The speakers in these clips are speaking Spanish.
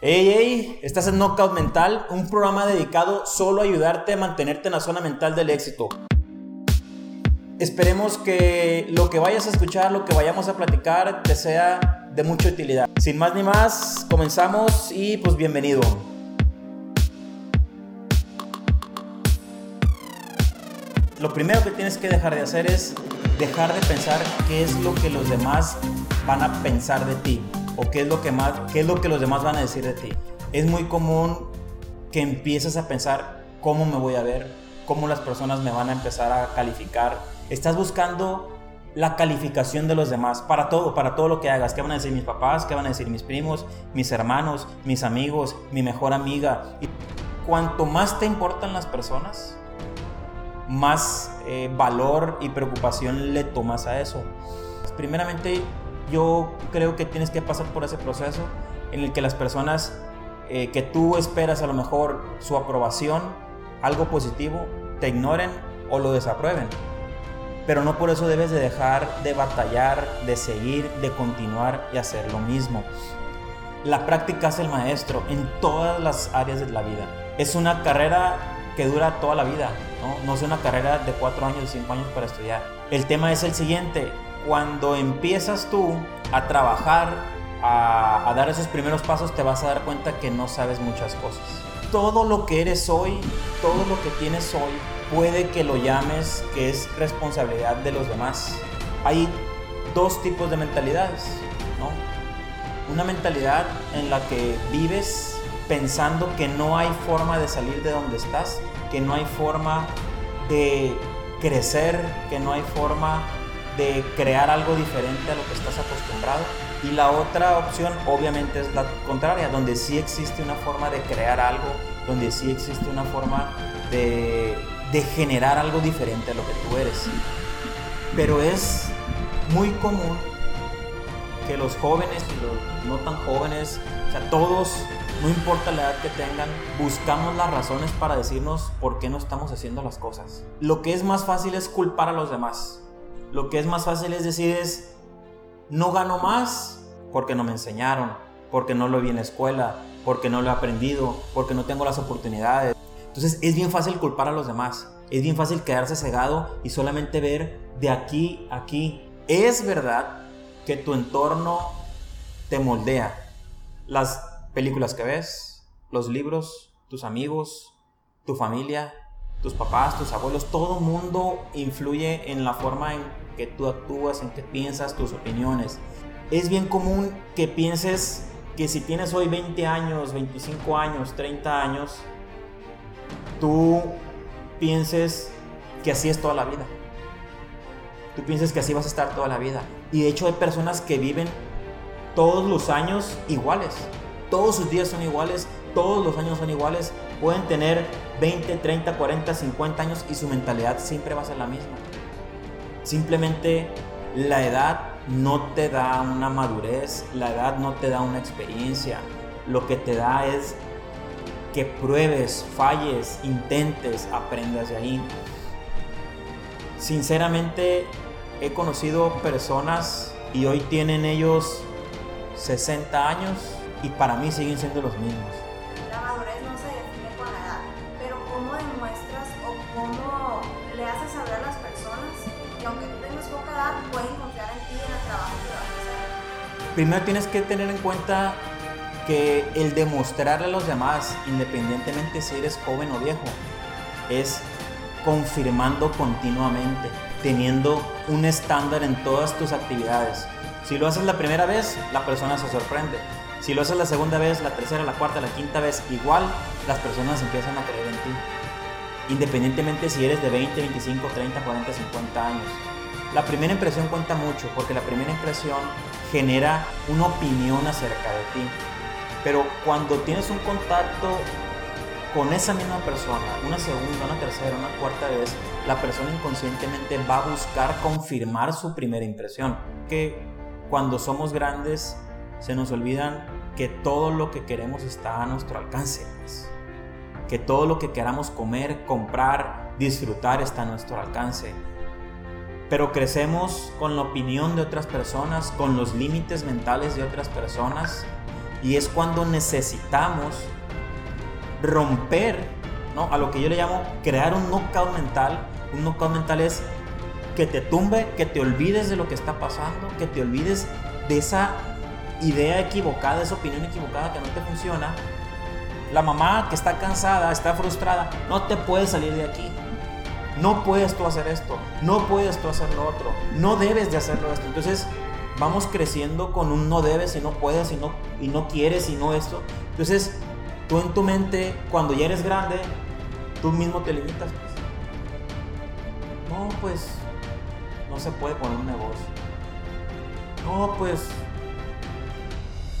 Hey, hey, estás en Knockout Mental, un programa dedicado solo a ayudarte a mantenerte en la zona mental del éxito. Esperemos que lo que vayas a escuchar, lo que vayamos a platicar, te sea de mucha utilidad. Sin más ni más, comenzamos y pues bienvenido. Lo primero que tienes que dejar de hacer es dejar de pensar qué es lo que los demás van a pensar de ti o qué es lo que más qué es lo que los demás van a decir de ti. Es muy común que empieces a pensar cómo me voy a ver, cómo las personas me van a empezar a calificar. Estás buscando la calificación de los demás para todo, para todo lo que hagas. ¿Qué van a decir mis papás? ¿Qué van a decir mis primos, mis hermanos, mis amigos, mi mejor amiga? Cuanto más te importan las personas, más eh, valor y preocupación le tomas a eso. Primeramente, yo creo que tienes que pasar por ese proceso en el que las personas eh, que tú esperas a lo mejor su aprobación, algo positivo, te ignoren o lo desaprueben. Pero no por eso debes de dejar de batallar, de seguir, de continuar y hacer lo mismo. La práctica es el maestro en todas las áreas de la vida. Es una carrera que dura toda la vida, no, no es una carrera de cuatro años, cinco años para estudiar. El tema es el siguiente, cuando empiezas tú a trabajar, a, dar esos primeros pasos, te vas a dar cuenta que no sabes muchas cosas. Todo lo que eres hoy, todo lo que tienes hoy, puede que lo llames que es responsabilidad de los demás. Hay dos tipos de mentalidades, ¿no? Una mentalidad en la que vives pensando que no hay forma de salir de donde estás, que no hay forma de crecer, que no hay forma de crear algo diferente a lo que estás acostumbrado. Y la otra opción obviamente es la contraria, donde sí existe una forma de crear algo, donde sí existe una forma de, de generar algo diferente a lo que tú eres. Pero es muy común que los jóvenes y los no tan jóvenes, o sea, todos, no importa la edad que tengan, buscamos las razones para decirnos por qué no estamos haciendo las cosas. Lo que es más fácil es culpar a los demás. Lo que es más fácil es decir es, no gano más porque no me enseñaron, porque no lo vi en la escuela, porque no lo he aprendido, porque no tengo las oportunidades. Entonces es bien fácil culpar a los demás, es bien fácil quedarse cegado y solamente ver de aquí a aquí. Es verdad que tu entorno te moldea. Las películas que ves, los libros, tus amigos, tu familia, tus papás, tus abuelos, todo mundo influye en la forma en que tú actúas, en que piensas, tus opiniones. Es bien común que pienses que si tienes hoy 20 años, 25 años, 30 años, tú pienses que así es toda la vida. Tú pienses que así vas a estar toda la vida. Y de hecho hay personas que viven todos los años iguales. Todos sus días son iguales, todos los años son iguales. Pueden tener 20, 30, 40, 50 años y su mentalidad siempre va a ser la misma. Simplemente la edad no te da una madurez, la edad no te da una experiencia. Lo que te da es que pruebes, falles, intentes, aprendas de ahí. Sinceramente he conocido personas y hoy tienen ellos 60 años y para mí siguen siendo los mismos. La madurez no se define con la edad, pero ¿cómo demuestras o cómo le haces saber a las personas que aunque tú tengas poca edad, pueden confiar en ti y en el trabajo que vas a hacer? Primero tienes que tener en cuenta que el demostrarle a los demás, independientemente si eres joven o viejo, es confirmando continuamente, teniendo un estándar en todas tus actividades. Si lo haces la primera vez, la persona se sorprende. Si lo haces la segunda vez, la tercera, la cuarta, la quinta vez, igual las personas empiezan a creer en ti. Independientemente si eres de 20, 25, 30, 40, 50 años. La primera impresión cuenta mucho porque la primera impresión genera una opinión acerca de ti. Pero cuando tienes un contacto con esa misma persona, una segunda, una tercera, una cuarta vez, la persona inconscientemente va a buscar confirmar su primera impresión. Que cuando somos grandes se nos olvidan que todo lo que queremos está a nuestro alcance. pues. Que todo lo que queramos comer, comprar, disfrutar está a nuestro alcance. Pero crecemos con la opinión de otras personas, con los límites mentales de otras personas Y es cuando necesitamos romper, ¿no? A lo que yo le llamo crear un knockout mental. Un knockout mental es que te tumbe, que te olvides de lo que está pasando, que te olvides de esa idea equivocada, esa opinión equivocada que no te funciona. La mamá que está cansada, está frustrada, no te puedes salir de aquí. No puedes tú hacer esto, no puedes tú hacer lo otro, no debes de hacerlo esto. Entonces vamos creciendo con un no debes y no puedes y no, y no quieres y no esto. Entonces tú en tu mente, cuando ya eres grande, tú mismo te limitas. Pues. No, pues no se puede poner un negocio. No, pues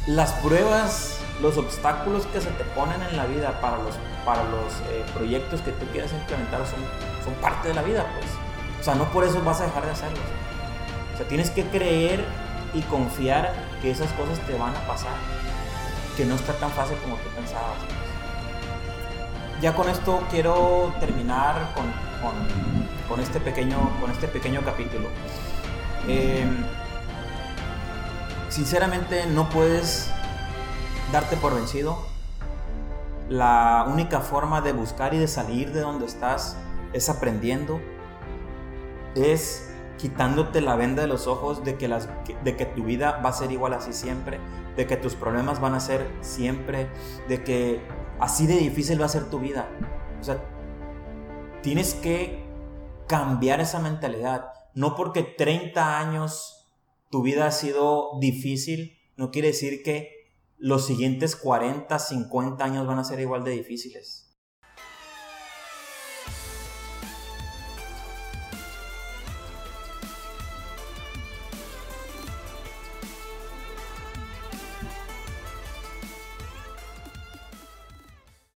las pruebas, los obstáculos que se te ponen en la vida para los, para los eh, proyectos que tú quieres implementar son, son parte de la vida, pues. O sea, no por eso vas a dejar de hacerlos. O sea, tienes que creer y confiar que esas cosas te van a pasar, que no está tan fácil como tú pensabas. Pues. Ya con esto quiero terminar con, con, este, pequeño, con este pequeño capítulo. Eh, sinceramente no puedes darte por vencido. La única forma de buscar y de salir de donde estás es aprendiendo, es quitándote la venda de los ojos de que, las, de que tu vida va a ser igual así siempre, de que tus problemas van a ser siempre, de que así de difícil va a ser tu vida. O sea, tienes que cambiar esa mentalidad. No porque 30 años tu vida ha sido difícil, no quiere decir que los siguientes 40, 50 años van a ser igual de difíciles.